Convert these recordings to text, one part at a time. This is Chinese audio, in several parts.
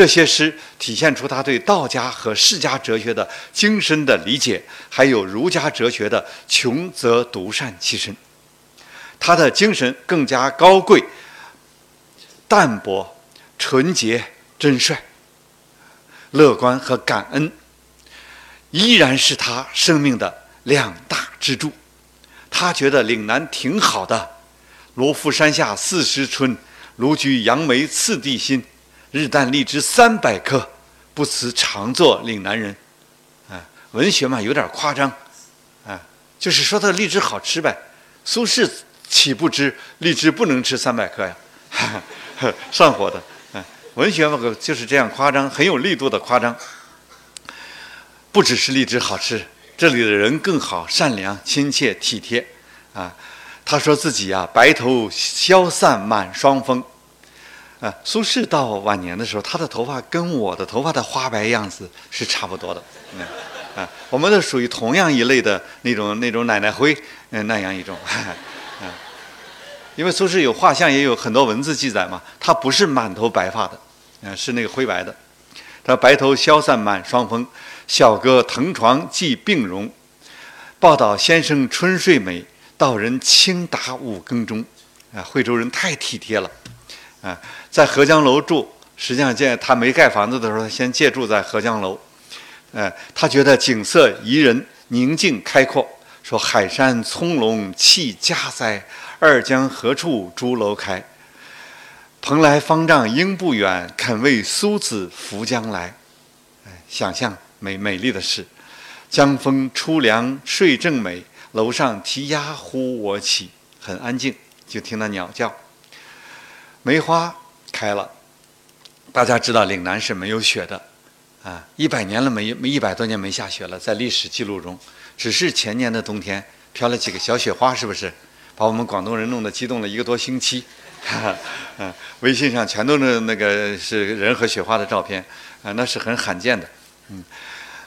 这些诗体现出他对道家和释家哲学的精深的理解，还有儒家哲学的“穷则独善其身”。他的精神更加高贵、淡泊、纯洁、真率、乐观和感恩，依然是他生命的两大支柱。他觉得岭南挺好的，罗浮山下四时春，卢橘杨梅次第新，日啖荔枝三百颗，不辞常作岭南人。啊，文学嘛，有点夸张，啊，就是说的荔枝好吃呗。苏轼。岂不知荔枝不能吃三百颗呀？上火的。哎，文学嘛，就是这样夸张，很有力度的夸张。不只是荔枝好吃，这里的人更好，善良、亲切、体贴。啊，他说自己呀，白头消散满霜风。啊，苏轼到晚年的时候，他的头发跟我的头发的花白样子是差不多的。嗯，啊，我们都属于同样一类的那种那种奶奶灰，嗯，那样一种。嗯因为苏轼有画像，也有很多文字记载嘛。他不是满头白发的，嗯，是那个灰白的。他白头消散满霜风，小阁藤床寄病容。报道先生春睡美，道人轻打五更钟。啊，惠州人太体贴了，啊，在合江楼住。实际上，建他没盖房子的时候，他先借住在合江楼。呃，他觉得景色宜人，宁静开阔。说海山葱茏气佳哉。二江何处朱楼开？蓬莱方丈应不远，肯为苏子扶将来。哎，想象美美丽的事。江风初凉睡正美，楼上啼鸦呼我起。很安静，就听到鸟叫。梅花开了。大家知道岭南是没有雪的，啊，一百年了没没一百多年没下雪了，在历史记录中，只是前年的冬天飘了几个小雪花，是不是？把我们广东人弄得激动了一个多星期，嗯，微信上全都是那个是人和雪花的照片，啊，那是很罕见的，嗯，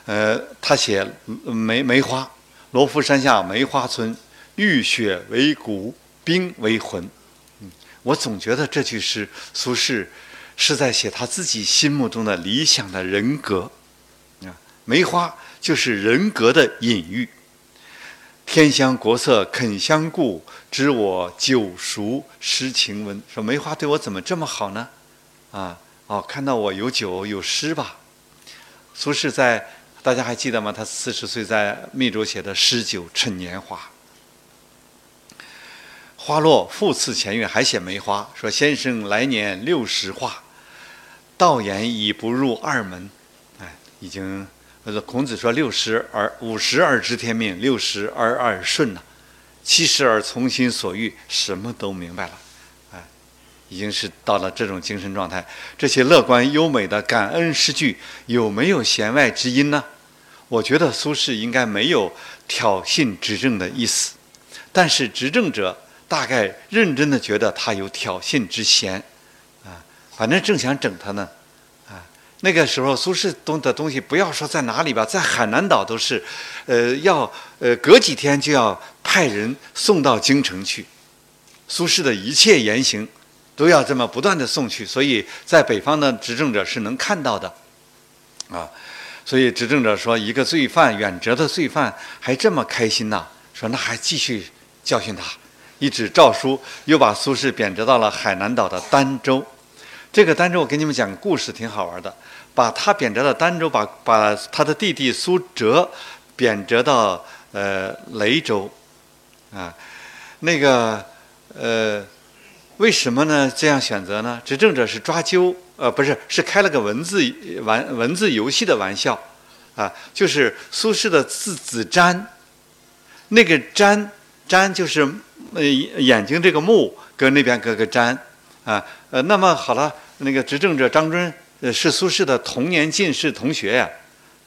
呃，他写梅梅花，罗浮山下梅花村，遇雪为骨，冰为魂，我总觉得这句诗苏轼是在写他自己心目中的理想的人格，啊，梅花就是人格的隐喻。天香国色肯相顾，知我酒熟诗情温。说梅花对我怎么这么好呢？啊，哦，看到我有酒有诗吧。苏轼在，大家还记得吗？他四十岁在密州写的《诗酒趁年华》。花落复次前月，还写梅花。说先生来年六十画，道言已不入二门。哎，已经。：“孔子说六十而五十而知天命，六十而耳顺呐，七十而从心所欲，什么都明白了，哎，已经是到了这种精神状态。这些乐观优美的感恩诗句有没有弦外之音呢？我觉得苏轼应该没有挑衅执政的意思，但是执政者大概认真的觉得他有挑衅之嫌，啊，反正正想整他呢。”啊那个时候，苏轼东的东西，不要说在哪里吧，在海南岛都是，呃，要呃隔几天就要派人送到京城去。苏轼的一切言行，都要这么不断的送去，所以在北方的执政者是能看到的，啊，所以执政者说一个罪犯远谪的罪犯还这么开心呐，说那还继续教训他，一纸诏书又把苏轼贬谪到了海南岛的儋州。这个儋州，我给你们讲个故事，挺好玩的。把他贬谪到儋州，把把他的弟弟苏辙贬谪到呃雷州，啊，那个呃，为什么呢？这样选择呢？执政者是抓阄，呃，不是，是开了个文字玩文字游戏的玩笑，啊，就是苏轼的字子瞻，那个瞻瞻就是呃眼睛这个目，跟那边搁个瞻，啊，呃，那么好了。那个执政者张遵，呃，是苏轼的同年进士同学呀，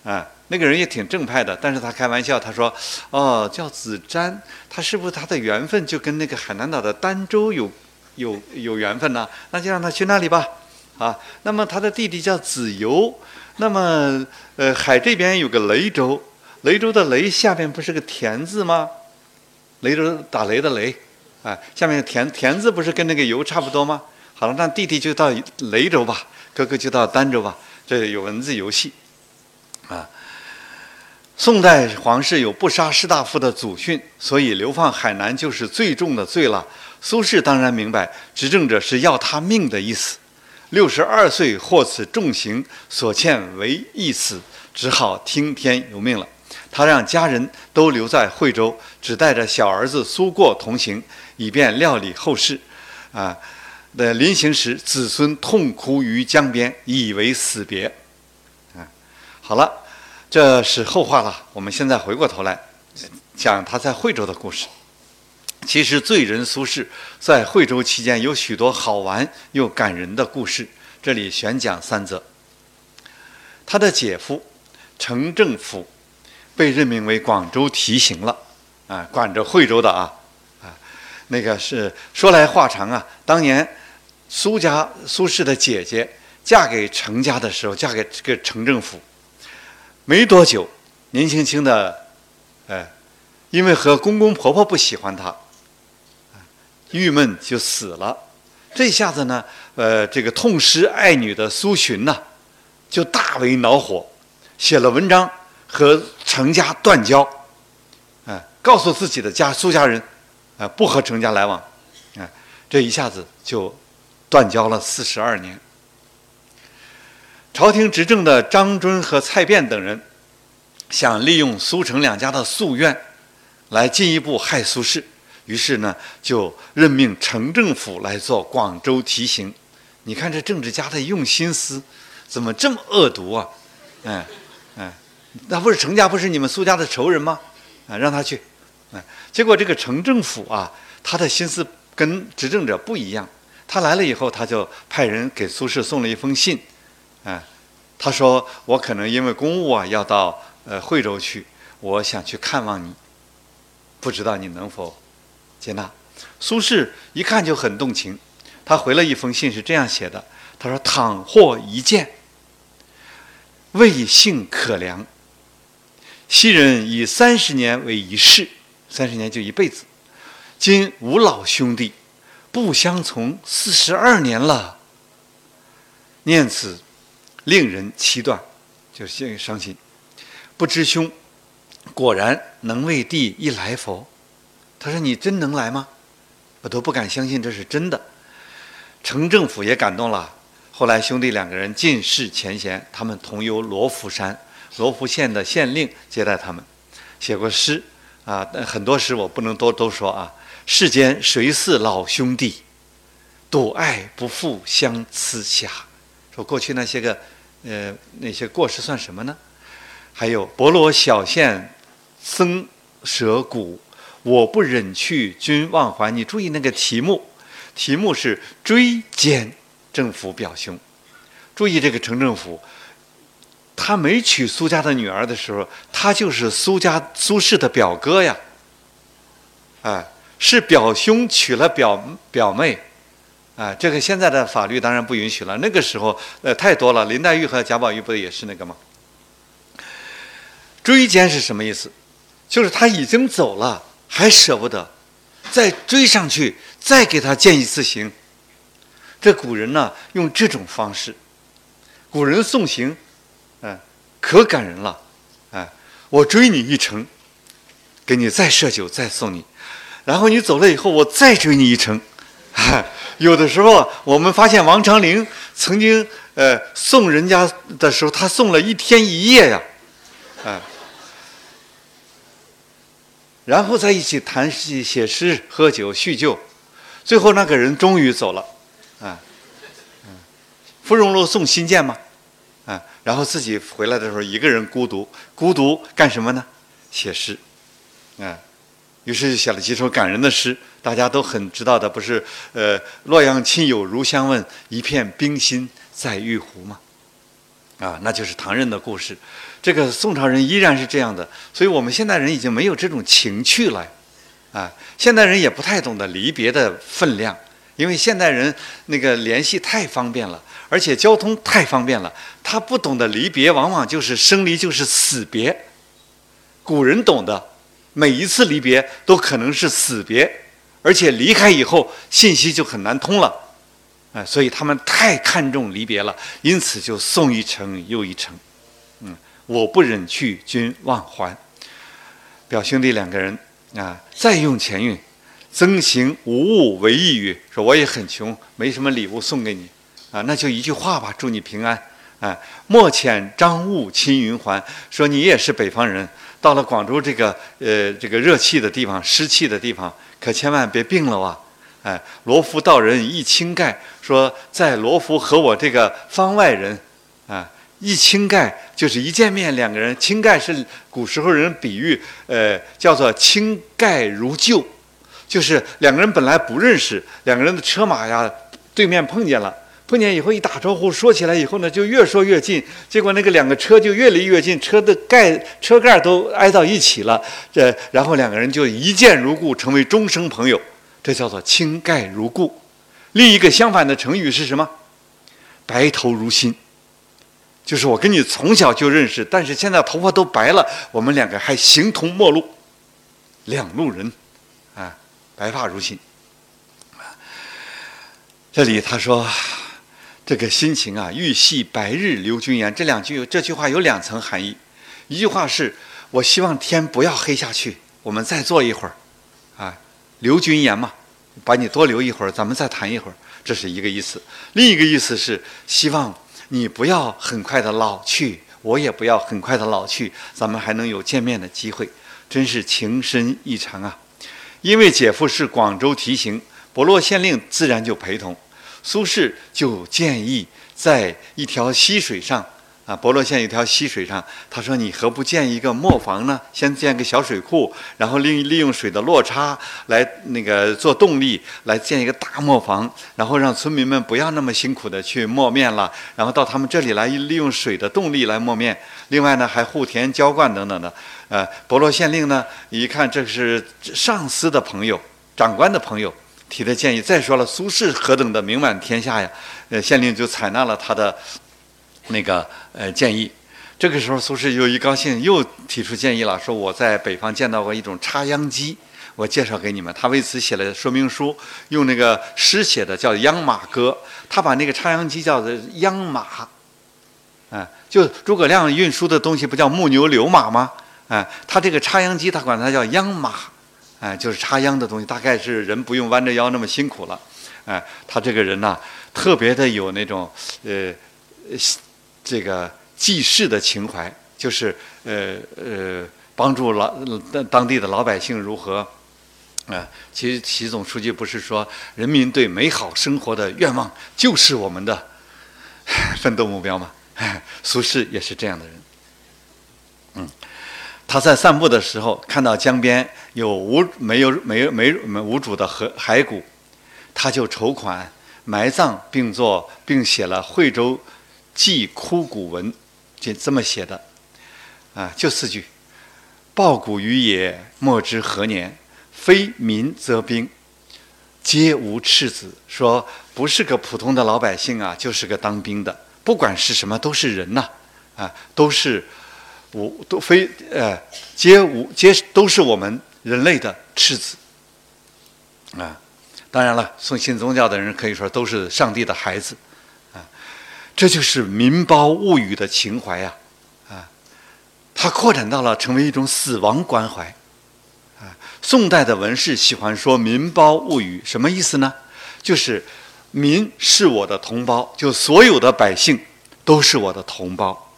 啊，那个人也挺正派的，但是他开玩笑，他说，哦，叫子瞻，他是不是他的缘分就跟那个海南岛的儋州有有有缘分呢？那就让他去那里吧，啊，那么他的弟弟叫子由，那么呃，海这边有个雷州，雷州的雷下边不是个田字吗？雷州打雷的雷，啊，下面田田字不是跟那个由差不多吗？好了，那弟弟就到雷州吧，哥哥就到儋州吧。这有文字游戏，啊。宋代皇室有不杀士大夫的祖训，所以流放海南就是最重的罪了。苏轼当然明白，执政者是要他命的意思。六十二岁获此重刑，所欠唯一死，只好听天由命了。他让家人都留在惠州，只带着小儿子苏过同行，以便料理后事。啊，的临行时，子孙痛哭于江边，以为死别。啊，好了。这是后话了。我们现在回过头来讲他在惠州的故事。其实罪人苏轼在惠州期间有许多好玩又感人的故事，这里选讲三则。他的姐夫程正甫被任命为广州提刑了，啊，管着惠州的啊，啊，那个是说来话长啊。当年苏家苏轼的姐姐嫁给程家的时候，嫁给这个程政府。没多久，年轻轻的，哎，因为和公公婆婆不喜欢他，郁闷就死了。这下子呢，呃，这个痛失爱女的苏洵呢，就大为恼火，写了文章和程家断交，哎，告诉自己的家苏家人，啊，不和程家来往，哎，这一下子就断交了四十二年。朝廷执政的张敦和蔡卞等人，想利用苏程两家的夙愿，来进一步害苏轼。于是呢，就任命程政甫来做广州提刑。你看这政治家的用心思，怎么这么恶毒啊？哎哎，那不是程家不是你们苏家的仇人吗？啊，让他去。啊，结果这个程正甫啊，他的心思跟执政者不一样。他来了以后，他就派人给苏轼送了一封信。啊，他说我可能因为公务啊要到呃惠州去，我想去看望你，不知道你能否接纳？苏轼一看就很动情，他回了一封信是这样写的：他说倘获一见，未幸可良。昔人以三十年为一世，三十年就一辈子，今吾老兄弟不相从四十二年了，念此。令人凄断，就心伤心。不知兄果然能为弟一来否？他说：“你真能来吗？”我都不敢相信这是真的。程政府也感动了。后来兄弟两个人尽释前嫌，他们同游罗浮山，罗浮县的县令接待他们，写过诗啊，但很多诗我不能都都说啊。世间谁似老兄弟，笃爱不负相思下。说过去那些个。呃，那些过失算什么呢？还有博罗小县僧舍古，我不忍去，君忘还。你注意那个题目，题目是追歼政府表兄。注意这个城政府，他没娶苏家的女儿的时候，他就是苏家苏轼的表哥呀。哎，是表兄娶了表表妹。啊，这个现在的法律当然不允许了。那个时候，呃，太多了。林黛玉和贾宝玉不也是那个吗？追奸是什么意思？就是他已经走了，还舍不得，再追上去，再给他见一次刑。这古人呢，用这种方式，古人送行，嗯，可感人了。哎，我追你一程，给你再设酒，再送你，然后你走了以后，我再追你一程。有的时候，我们发现王昌龄曾经呃送人家的时候，他送了一天一夜呀，啊，然后在一起谈戏、写诗、喝酒、叙旧，最后那个人终于走了，啊，嗯，芙蓉楼送辛渐吗，然后自己回来的时候一个人孤独，孤独干什么呢？写诗，啊。于是就写了几首感人的诗，大家都很知道的，不是？呃，洛阳亲友如相问，一片冰心在玉壶吗？啊，那就是唐人的故事。这个宋朝人依然是这样的，所以我们现代人已经没有这种情趣了。啊，现代人也不太懂得离别的分量，因为现代人那个联系太方便了，而且交通太方便了，他不懂得离别，往往就是生离就是死别。古人懂得。每一次离别都可能是死别，而且离开以后信息就很难通了，啊，所以他们太看重离别了，因此就送一程又一程。嗯，我不忍去，君忘还。表兄弟两个人啊，再用前韵，曾行无物为意语，说我也很穷，没什么礼物送给你啊，那就一句话吧，祝你平安。啊，莫遣张雾亲云还，说你也是北方人，到了广州这个呃这个热气的地方、湿气的地方，可千万别病了哇！哎，罗浮道人一倾盖，说在罗浮和我这个方外人，啊，一倾盖就是一见面两个人，倾盖是古时候人比喻，呃，叫做倾盖如旧，就是两个人本来不认识，两个人的车马呀对面碰见了。碰见以后一打招呼，说起来以后呢，就越说越近，结果那个两个车就越离越近，车的盖车盖都挨到一起了。这然后两个人就一见如故，成为终生朋友，这叫做倾盖如故。另一个相反的成语是什么？白头如新，就是我跟你从小就认识，但是现在头发都白了，我们两个还形同陌路，两路人，啊，白发如新。这里他说。这个心情啊，欲系白日留君颜。这两句，这句话有两层含义。一句话是我希望天不要黑下去，我们再坐一会儿，啊，留君颜嘛，把你多留一会儿，咱们再谈一会儿，这是一个意思。另一个意思是希望你不要很快的老去，我也不要很快的老去，咱们还能有见面的机会，真是情深意长啊。因为姐夫是广州提刑，博洛县令自然就陪同。苏轼就建议在一条溪水上，啊，博洛县一条溪水上，他说：“你何不建一个磨坊呢？先建个小水库，然后利利用水的落差来那个做动力，来建一个大磨坊，然后让村民们不要那么辛苦的去磨面了，然后到他们这里来利用水的动力来磨面。另外呢，还护田浇灌等等的。呃，博洛县令呢，一看这是上司的朋友，长官的朋友。”提的建议。再说了，苏轼何等的名满天下呀！呃，县令就采纳了他的那个呃建议。这个时候，苏轼又一高兴，又提出建议了，说我在北方见到过一种插秧机，我介绍给你们。他为此写了说明书，用那个诗写的，叫《秧马歌》。他把那个插秧机叫做“秧马”，啊，就诸葛亮运输的东西不叫木牛流马吗？啊，他这个插秧机，他管它叫“秧马”。哎，就是插秧的东西，大概是人不用弯着腰那么辛苦了。哎，他这个人呐，特别的有那种呃，这个济世的情怀，就是呃呃，帮助老当地的老百姓如何。啊，其实习总书记不是说，人民对美好生活的愿望就是我们的奋斗目标吗？苏轼也是这样的人。嗯。他在散步的时候，看到江边有无没有没有没无主的河骸骨，他就筹款埋葬，并作并写了《惠州祭枯骨文》，就这么写的，啊，就四句：抱骨于野，莫知何年；非民则兵，皆无赤子。说不是个普通的老百姓啊，就是个当兵的，不管是什么，都是人呐，啊，都是。无都非呃，皆无皆都是我们人类的赤子啊！当然了，送信宗教的人可以说都是上帝的孩子啊！这就是民胞物语的情怀呀啊！它扩展到了成为一种死亡关怀啊！宋代的文士喜欢说“民胞物语”，什么意思呢？就是民是我的同胞，就所有的百姓都是我的同胞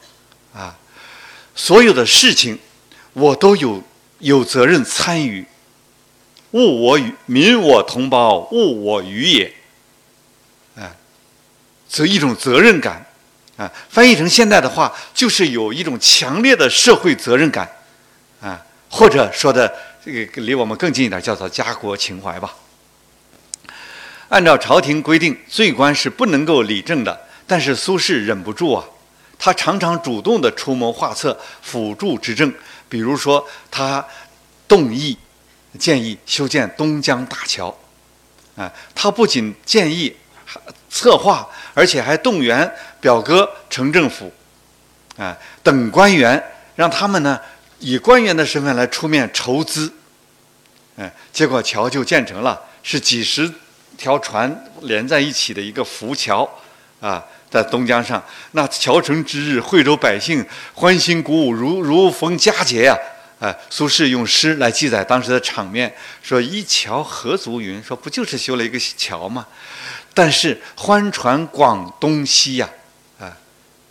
啊！所有的事情，我都有有责任参与。物我与民我同胞，物我与也。哎，这一种责任感，啊，翻译成现代的话，就是有一种强烈的社会责任感，啊，或者说的这个离我们更近一点，叫做家国情怀吧。按照朝廷规定，罪官是不能够理政的，但是苏轼忍不住啊。他常常主动的出谋划策，辅助执政。比如说，他动议建议修建东江大桥，啊，他不仅建议策划，而且还动员表哥城政府，啊等官员，让他们呢以官员的身份来出面筹资，哎，结果桥就建成了，是几十条船连在一起的一个浮桥。啊，在东江上。那桥成之日，惠州百姓欢欣鼓舞，如如逢佳节呀！啊，苏轼用诗来记载当时的场面，说：“一桥何足云？说不就是修了一个桥吗？但是欢传广东西呀，啊，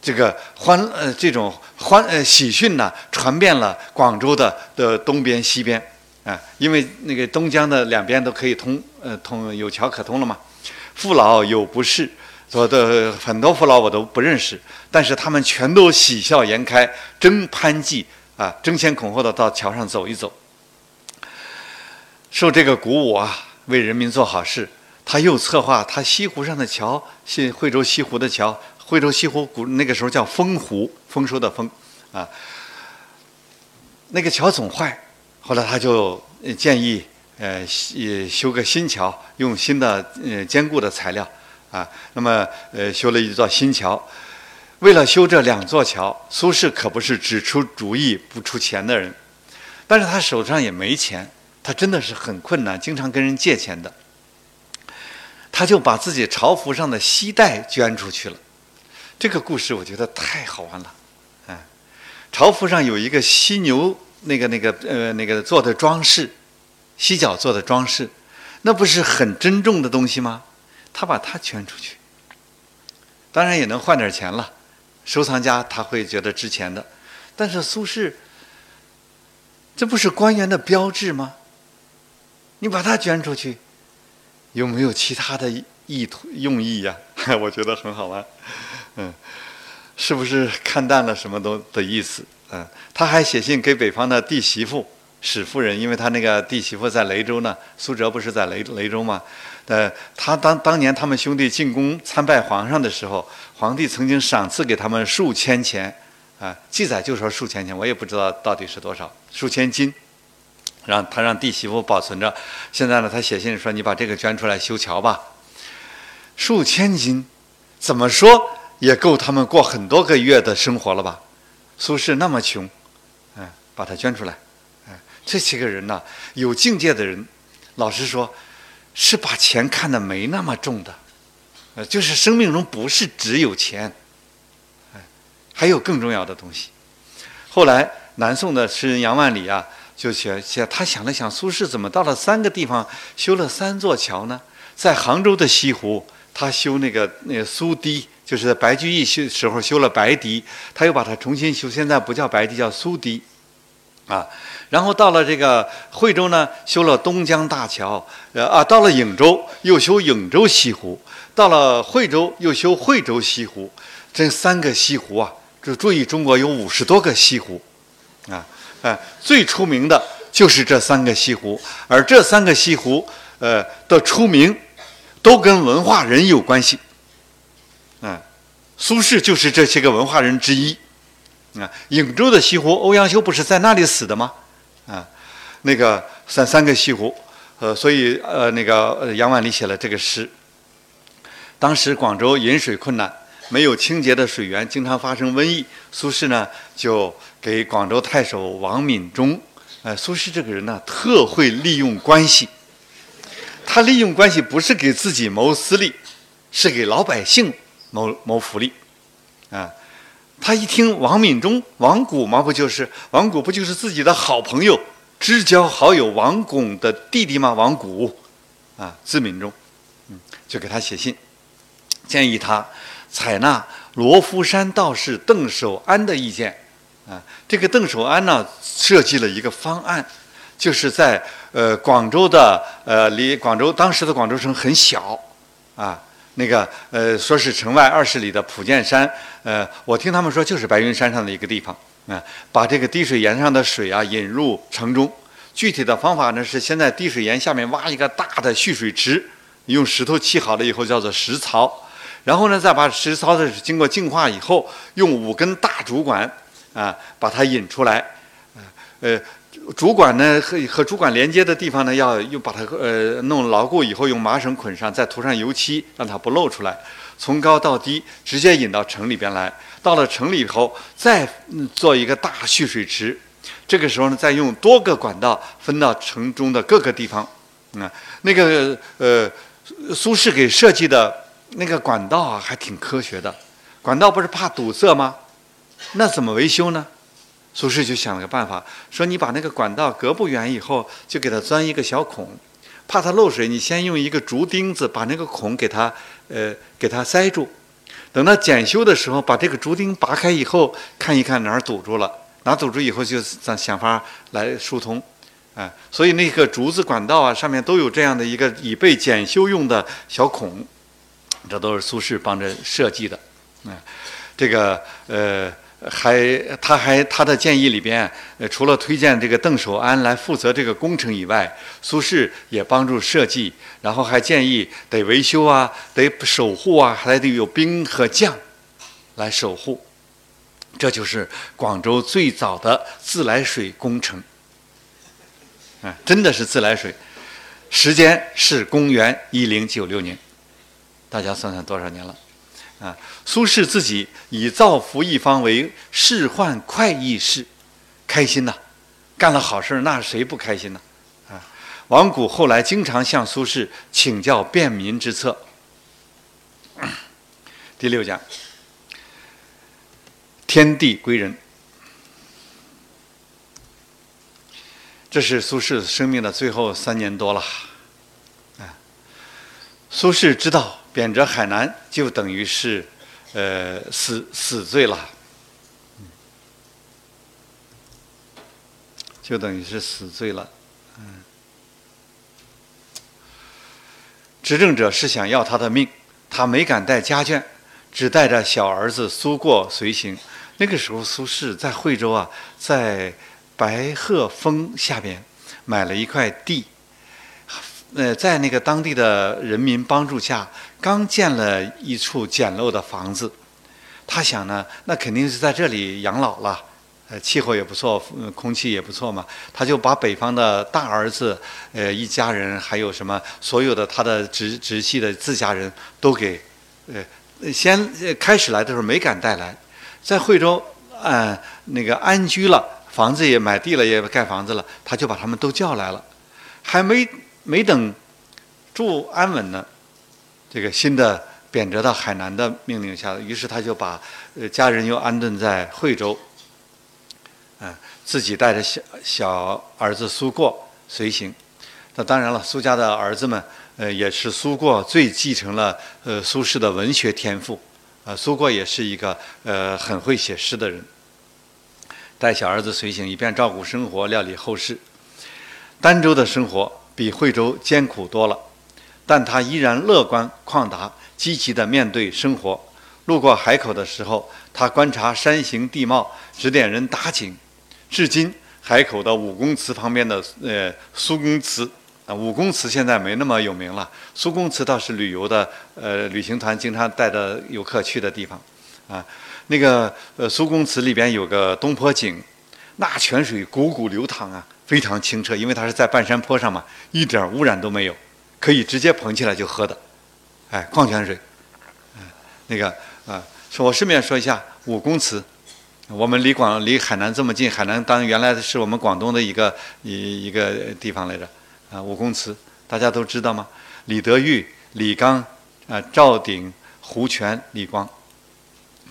这个欢呃这种欢呃喜讯呢，传遍了广州的的东边西边。”啊，因为那个东江的两边都可以通，呃，通有桥可通了嘛。父老有不是，我的很多父老我都不认识，但是他们全都喜笑颜开，争攀记啊，争先恐后的到桥上走一走。受这个鼓舞啊，为人民做好事，他又策划他西湖上的桥，西惠州西湖的桥，惠州西湖古那个时候叫丰湖，丰收的丰，啊，那个桥总坏。后来他就建议，呃，修个新桥，用新的呃坚固的材料，啊，那么呃修了一座新桥。为了修这两座桥，苏轼可不是只出主意不出钱的人，但是他手上也没钱，他真的是很困难，经常跟人借钱的。他就把自己朝服上的西带捐出去了。这个故事我觉得太好玩了，嗯，朝服上有一个犀牛。那个、那个、呃，那个做的装饰，犀角做的装饰，那不是很珍重的东西吗？他把它捐出去，当然也能换点钱了。收藏家他会觉得值钱的，但是苏轼，这不是官员的标志吗？你把它捐出去，有没有其他的意图用意呀？我觉得很好玩，嗯，是不是看淡了什么都的意思？嗯，他还写信给北方的弟媳妇史夫人，因为他那个弟媳妇在雷州呢。苏辙不是在雷雷州吗？呃，他当当年他们兄弟进宫参拜皇上的时候，皇帝曾经赏赐给他们数千钱，啊，记载就说数千钱，我也不知道到底是多少，数千金，让他让弟媳妇保存着。现在呢，他写信说：“你把这个捐出来修桥吧。”数千金，怎么说也够他们过很多个月的生活了吧？苏轼那么穷，嗯，把它捐出来，嗯，这些个人呐，有境界的人，老实说，是把钱看得没那么重的，呃，就是生命中不是只有钱，哎，还有更重要的东西。后来南宋的诗人杨万里啊，就写写，他想了想，苏轼怎么到了三个地方修了三座桥呢？在杭州的西湖，他修那个那个苏堤。就是白居易修时候修了白堤，他又把它重新修，现在不叫白堤，叫苏堤，啊，然后到了这个惠州呢，修了东江大桥，呃啊，到了颍州又修颍州西湖，到了惠州又修惠州西湖，这三个西湖啊，就注意中国有五十多个西湖，啊，哎，最出名的就是这三个西湖，而这三个西湖，呃的出名，都跟文化人有关系。嗯，苏轼就是这些个文化人之一。啊，颍州的西湖，欧阳修不是在那里死的吗？啊，那个三三个西湖，呃，所以呃，那个杨万里写了这个诗。当时广州饮水困难，没有清洁的水源，经常发生瘟疫。苏轼呢，就给广州太守王敏忠。呃，苏轼这个人呢，特会利用关系。他利用关系不是给自己谋私利，是给老百姓。谋谋福利，啊！他一听王敏忠、王谷嘛，不就是王谷不就是自己的好朋友、知交好友王巩的弟弟吗？王谷，啊，字敏忠，嗯，就给他写信，建议他采纳罗浮山道士邓守安的意见，啊，这个邓守安呢，设计了一个方案，就是在呃广州的呃离广州当时的广州城很小，啊。那个呃，说是城外二十里的普建山，呃，我听他们说就是白云山上的一个地方啊，把这个滴水岩上的水啊引入城中。具体的方法呢是先在滴水岩下面挖一个大的蓄水池，用石头砌好了以后叫做石槽，然后呢再把石槽的经过净化以后，用五根大竹管啊把它引出来，呃。主管呢和和主管连接的地方呢，要又把它呃弄牢固以后，用麻绳捆上，再涂上油漆，让它不露出来。从高到低，直接引到城里边来。到了城里以后，再做一个大蓄水池。这个时候呢，再用多个管道分到城中的各个地方。啊，那个呃，苏轼给设计的那个管道啊，还挺科学的。管道不是怕堵塞吗？那怎么维修呢？苏轼就想了个办法，说你把那个管道隔不远以后，就给它钻一个小孔，怕它漏水，你先用一个竹钉子把那个孔给它呃给它塞住。等到检修的时候，把这个竹钉拔开以后，看一看哪儿堵住了，哪堵住以后就咱想法来疏通。啊，所以那个竹子管道啊，上面都有这样的一个以备检修用的小孔，这都是苏轼帮着设计的。嗯，这个呃，还他还他的建议里边，除了推荐这个邓守安来负责这个工程以外，苏轼也帮助设计，然后还建议得维修啊，得守护啊，还得有兵和将来守护。这就是广州最早的自来水工程。啊，真的是自来水，时间是公元一零九六年，大家算算多少年了？啊，苏轼自己以造福一方为仕宦快意事，开心呐，干了好事那谁不开心呢？啊，王谷后来经常向苏轼请教便民之策。第六讲，天地归人。这是苏轼生命的最后三年多了，啊，苏轼知道贬谪海南就等于是，呃，死死罪了，就等于是死罪了，嗯，执政者是想要他的命，他没敢带家眷，只带着小儿子苏过随行。那个时候，苏轼在惠州啊，在。白鹤峰下边买了一块地，呃，在那个当地的人民帮助下，刚建了一处简陋的房子。他想呢，那肯定是在这里养老了，呃，气候也不错，空气也不错嘛。他就把北方的大儿子，呃，一家人，还有什么所有的他的直直系的自家人都给，呃，先开始来的时候没敢带来，在惠州，嗯，那个安居了。房子也买地了，也盖房子了，他就把他们都叫来了，还没没等住安稳呢，这个新的贬谪到海南的命令下，于是他就把呃家人又安顿在惠州，嗯，自己带着小小儿子苏过随行。那当然了，苏家的儿子们，呃，也是苏过最继承了呃苏轼的文学天赋，呃，苏过也是一个呃很会写诗的人。带小儿子随行，以便照顾生活、料理后事。儋州的生活比惠州艰苦多了，但他依然乐观旷达，积极地面对生活。路过海口的时候，他观察山形地貌，指点人打井。至今，海口的武公祠旁边的呃苏公祠啊，武公祠现在没那么有名了，苏公祠倒是旅游的呃旅行团经常带着游客去的地方啊。那个呃，苏公祠里边有个东坡井，那泉水汩汩流淌啊，非常清澈，因为它是在半山坡上嘛，一点污染都没有，可以直接捧起来就喝的，哎，矿泉水。嗯，那个啊，说我顺便说一下武公祠，我们离广离海南这么近，海南当原来是我们广东的一个一一个地方来着，啊，武公祠大家都知道吗？李德裕、李纲、啊赵鼎、胡权、李光。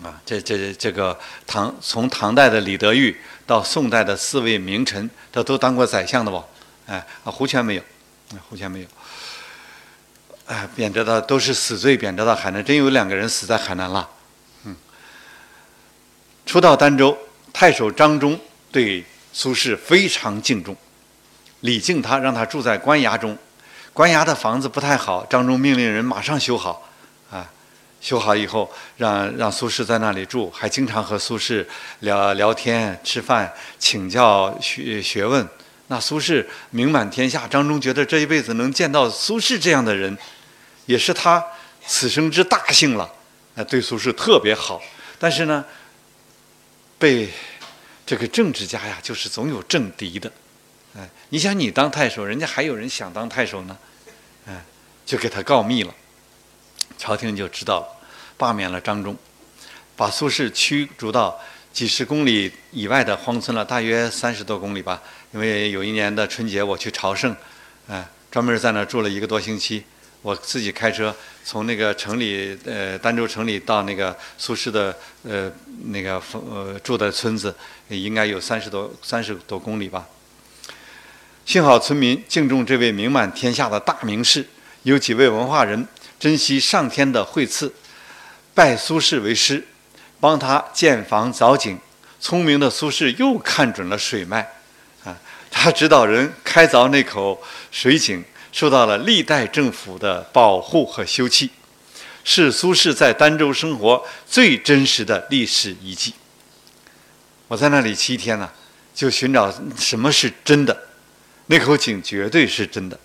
啊，这这这个唐从唐代的李德裕到宋代的四位名臣，这都当过宰相的吧？哎，啊，胡权没有，胡权没有。哎，贬谪到都是死罪，贬谪到海南，真有两个人死在海南了。嗯。初到儋州，太守张忠对苏轼非常敬重，礼敬他，让他住在官衙中。官衙的房子不太好，张忠命令人马上修好。修好以后，让让苏轼在那里住，还经常和苏轼聊聊天、吃饭、请教学学问。那苏轼名满天下，张忠觉得这一辈子能见到苏轼这样的人，也是他此生之大幸了。那，对苏轼特别好。但是呢，被这个政治家呀，就是总有政敌的。哎，你想你当太守，人家还有人想当太守呢，哎，就给他告密了。朝廷就知道了，罢免了张忠，把苏轼驱逐到几十公里以外的荒村了，大约三十多公里吧。因为有一年的春节我去朝圣，嗯，专门在那住了一个多星期。我自己开车从那个城里，呃，儋州城里到那个苏轼的呃那个呃住的村子，应该有三十多三十多公里吧。幸好村民敬重这位名满天下的大名士，有几位文化人珍惜上天的惠赐，拜苏轼为师，帮他建房凿井。聪明的苏轼又看准了水脉，啊，他指导人开凿那口水井，受到了历代政府的保护和修葺，是苏轼在儋州生活最真实的历史遗迹。我在那里七天呢，就寻找什么是真的。那口井绝对是真的，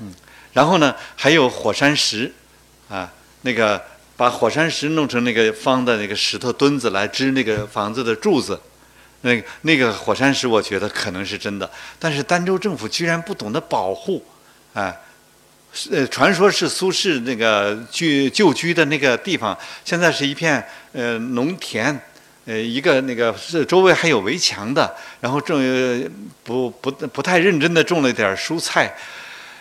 嗯，然后呢，还有火山石，啊，那个把火山石弄成那个方的那个石头墩子来支那个房子的柱子，那那个火山石我觉得可能是真的，但是儋州政府居然不懂得保护，啊，呃，传说是苏轼那个居旧居的那个地方，现在是一片呃农田。呃，一个那个是周围还有围墙的，然后种不不不太认真的种了一点蔬菜，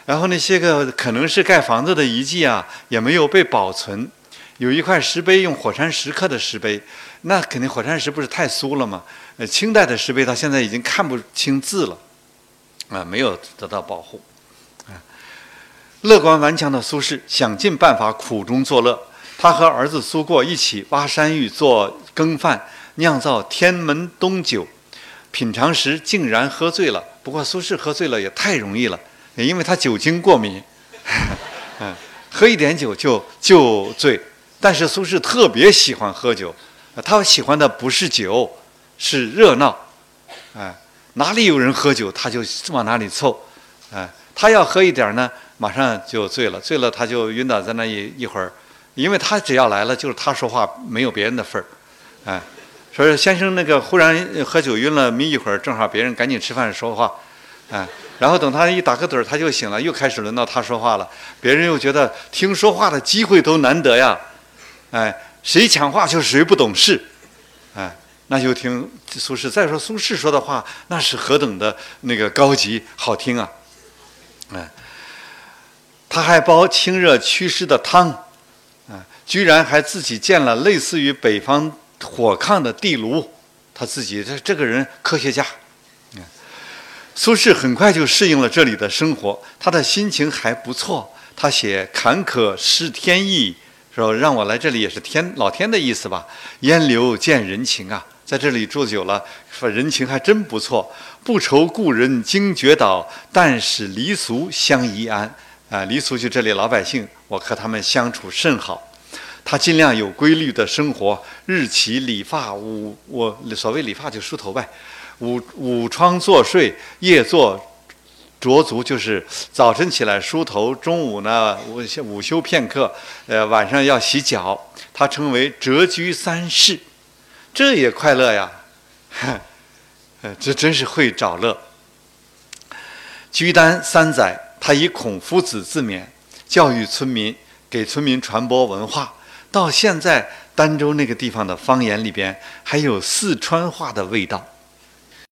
然后那些个可能是盖房子的遗迹啊，也没有被保存。有一块石碑用火山石刻的石碑，那肯定火山石不是太酥了吗？呃，清代的石碑到现在已经看不清字了，啊，没有得到保护。啊，乐观顽强的苏轼想尽办法苦中作乐，他和儿子苏过一起挖山芋做羹饭。酿造天门冬酒，品尝时竟然喝醉了。不过苏轼喝醉了也太容易了，因为他酒精过敏，嗯，喝一点酒就就醉。但是苏轼特别喜欢喝酒，他喜欢的不是酒，是热闹。哎，哪里有人喝酒，他就往哪里凑。哎，他要喝一点呢，马上就醉了，醉了他就晕倒在那一一会儿，因为他只要来了，就是他说话没有别人的份儿，哎。说先生那个忽然喝酒晕了，眯一会儿，正好别人赶紧吃饭说话，哎，然后等他一打个盹儿，他就醒了，又开始轮到他说话了。别人又觉得听说话的机会都难得呀，哎，谁抢话就是谁不懂事，哎，那就听苏轼。再说苏轼说的话，那是何等的那个高级好听啊，哎，他还煲清热祛湿的汤，啊，居然还自己建了类似于北方。火炕的地炉，他自己这这个人科学家，苏轼很快就适应了这里的生活，他的心情还不错。他写“坎坷失天意”，说让我来这里也是天老天的意思吧。烟柳见人情啊，在这里住久了，说人情还真不错。不愁故人惊觉倒，但使离俗相宜安。啊，离俗就这里老百姓，我和他们相处甚好。他尽量有规律的生活，日起理发，午我所谓理发就梳头呗，午午窗坐睡，夜坐着足，就是早晨起来梳头，中午呢午午休片刻，呃晚上要洗脚。他称为谪居三世，这也快乐呀，呃这真是会找乐。居丹三载，他以孔夫子自勉，教育村民，给村民传播文化。到现在，儋州那个地方的方言里边还有四川话的味道。